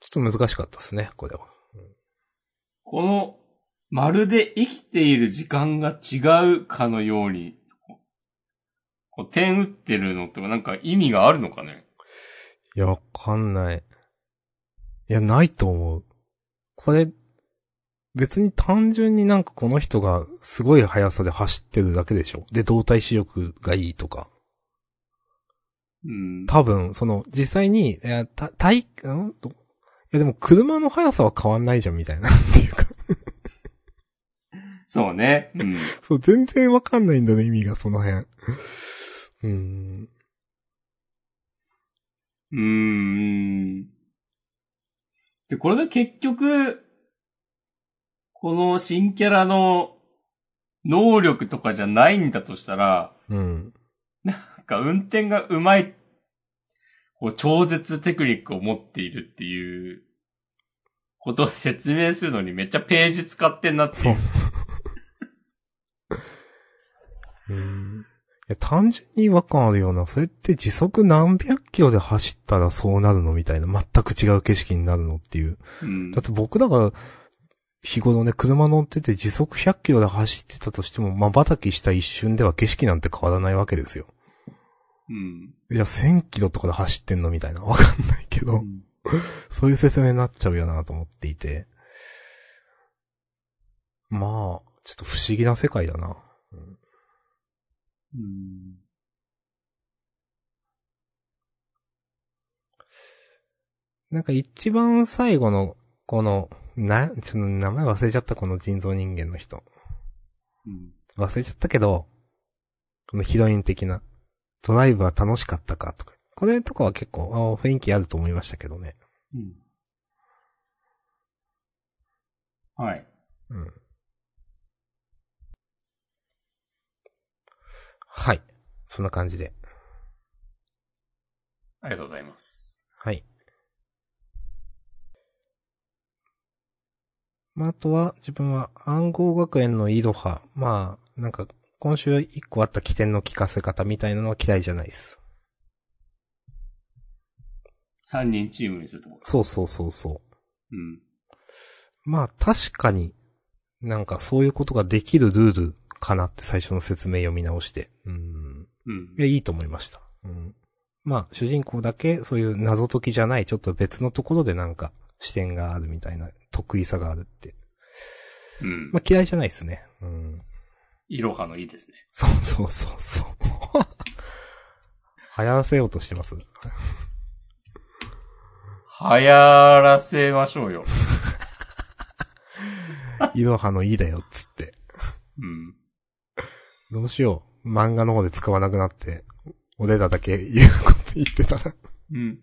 ちょっと難しかったですね、これは。この、まるで生きている時間が違うかのように、こう点打ってるのってなんか意味があるのかね？いや、わかんない。いや、ないと思う。これ、別に単純になんかこの人がすごい速さで走ってるだけでしょ？で、動体視力がいいとか。うん。多分、その、実際に、いや、た、体、うん？と、いやでも車の速さは変わんないじゃんみたいな。っていうか。そうね。うん。そう、全然わかんないんだね、意味が、その辺。うーん。で、これが結局、この新キャラの能力とかじゃないん。だとしたら、うん。なん。か運転がうまい、こう超絶テクニックを持っているっていうことを説明するのにめっちゃページ使ってん。なってい。うん。いや、単純に違和感あるような、それって時速何百キロで走ったらそうなるのみたいな、全く違う景色になるのっていう。うんだって僕だから、日頃ね、車乗ってて時速100キロで走ってたとしても、瞬きした一瞬では景色なんて変わらないわけですよ。うん。いや、1000キロとかで走ってんのみたいな。わかんないけど、そういう説明になっちゃうよなと思っていて。まあ、ちょっと不思議な世界だな。うん。なんか一番最後の、この、な、ちょっと名前忘れちゃったこの人造人間の人。うん。忘れちゃったけど、このヒロイン的な、ドライブは楽しかったかとか。これとかは結構、あ雰囲気あると思いましたけどね。うん。はい。うん。はい。そんな感じで。ありがとうございます。はい。まあ、あとは、自分は暗号学園のイロハ。まあ、なんか、今週一個あった起点の聞かせ方みたいなのは嫌いじゃないです。3人チームにするってこと？そうそうそうそう。うん。まあ確かに、なんかそういうことができるルールかなって最初の説明読み直して。うん。うんい。や、いいと思いました。うん。まあ主人公だけそういう謎解きじゃない、ちょっと別のところでなんか視点があるみたいな得意さがあるって。うん。まあ嫌いじゃないですね。うん。いろはのいいですね。そうそうそうそう。流行らせようとしてます。流行らせましょうよ。イロハのいいだよ、つって。うん。どうしよう。漫画の方で使わなくなって、俺らだけ言うこと言ってたら。うん。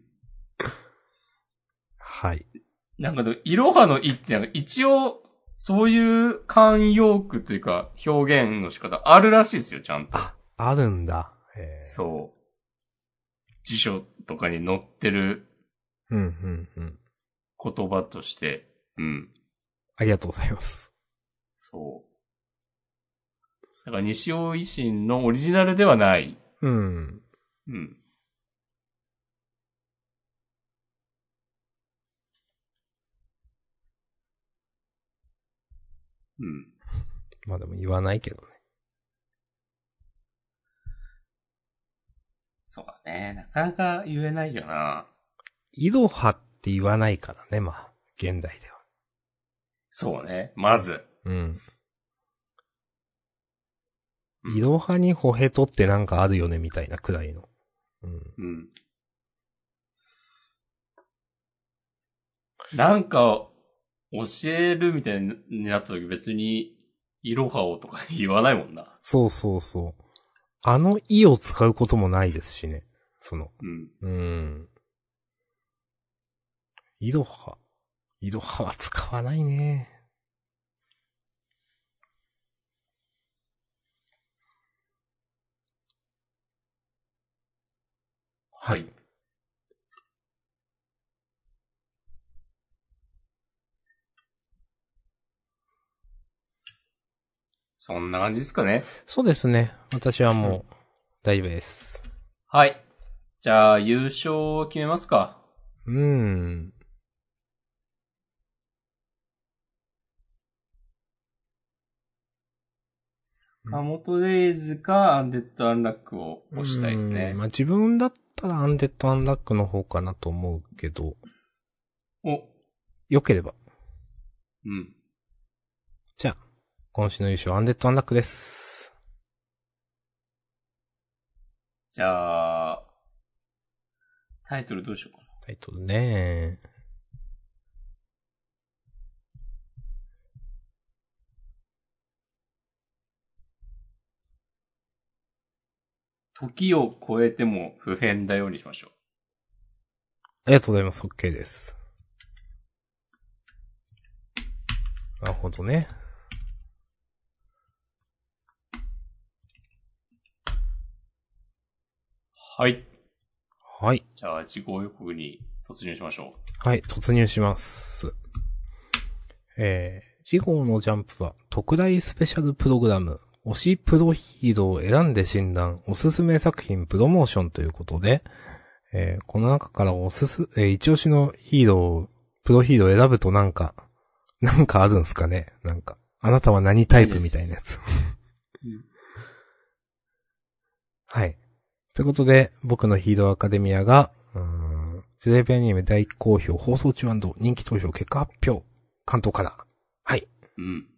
はい。なんかいろはのいってなんか一応、そういう慣用句というか表現の仕方あるらしいですよ、ちゃんと。あ、あるんだ。へそう。辞書とかに載ってるう。うん、うん、うん。言葉として。うん。ありがとうございます。そう。だから西尾維新のオリジナルではない。うん。うん。うん。まあでも言わないけどね。そうだね。なかなか言えないよな。イロハって言わないからね、まあ。現代では。そうね。まず。うん。うんイロハにホヘトってなんかあるよね、みたいなくらいの。うん。うん。なんか、教えるみたいになった時別に、イロハをとか言わないもんな。そうそうそう。あのイを使うこともないですしね。その、うん。うん。イロハ。イロハは使わないね。はい。そんな感じですかね。そうですね。私はもう、大丈夫です。はい。じゃあ、優勝を決めますか。うーん。カモトレイズかアンデッドアンラックを押したいですねうん。まあ自分だったらアンデッドアンラックの方かなと思うけど、お、良ければ。うん。じゃあ、今週の優勝アンデッドアンラックです。じゃあ、タイトルどうしようかな。タイトルね時を超えても不変だようにしましょう。ありがとうございます。OK です。なるほどね。はい。はい。じゃあ、事項予告に突入しましょはい、突入します。えー、次号のジャンプは特大スペシャルプログラム、推しプロヒーローを選んで診断、おすすめ作品プロモーションということで、えー、この中からおすす、えー、一押しのヒーロー、プロヒーローを選ぶとなんか、なんかあるんすかね？なんか、あなたは何タイプみたいなやつ。うん はい。ということで、僕のヒーローアカデミアが、テレビアニメ大好評、放送中人気投票結果発表、関東から。はい。う。うん。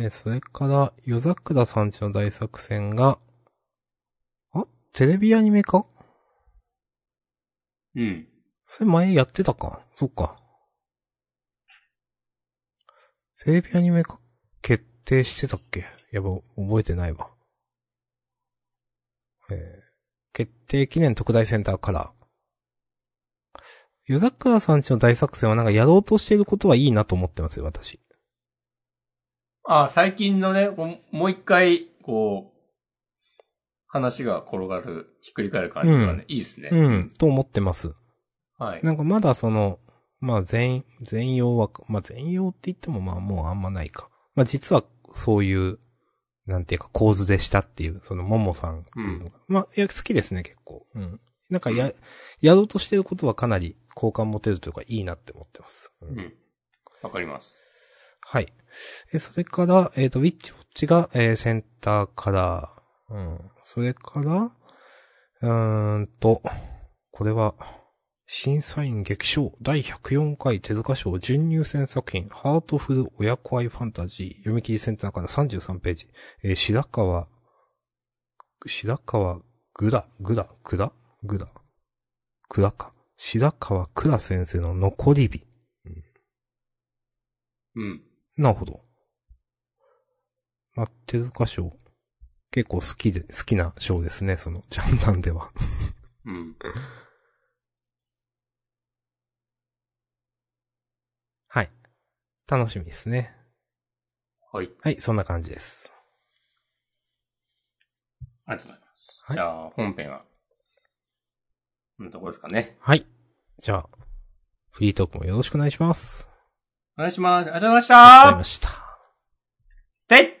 えーそれから、夜桜さんちの大作戦が、あテレビアニメか？うん。それ前やってたか？そっか。テレビアニメ化決定してたっけ？やば、覚えてないわ。えー、決定記念特大センターから。夜桜さんちの大作戦はなんかやろうとしていることはいいなと思ってますよ、私。あ、最近のね、もう一回、こう、話が転がる、ひっくり返る感じがね、いいですね。うん、と思ってます。はい。なんかまだその、まあ全、全容は、まあ全容って言ってもまあもうあんまないか。まあ実はそういう、なんていうか構図でしたっていう、そのももさんっていうのが。まあ、いや、好きですね、結構。うん。なんかや、やろうとしてることはかなり好感持てるというかいいなって思ってます。ううんん。わかります。はい。え、それから、えっ、と、ウィッチウォッチが、えーセンターカラー。うん。それから、うーんと、これは、審査員激賞第104回手塚賞準入選作品ハートフル親子愛ファンタジー読み切りセンターから33ページ。えー白川、白川ぐら、ぐら、くらぐら、くらか。白川くら先生の残り火。うん。なるほど。まあ、手塚賞。結構好きで、好きな賞ですね、その、ジャンダンでは。うん。はい。楽しみですね。はい。はい、そんな感じです。ありがとうございます。はいじゃあ、本編は、こんなとこですかね。はい。じゃあ、フリートークもよろしくお願いします。お願いします。ありがとうございましありがとうございたました。で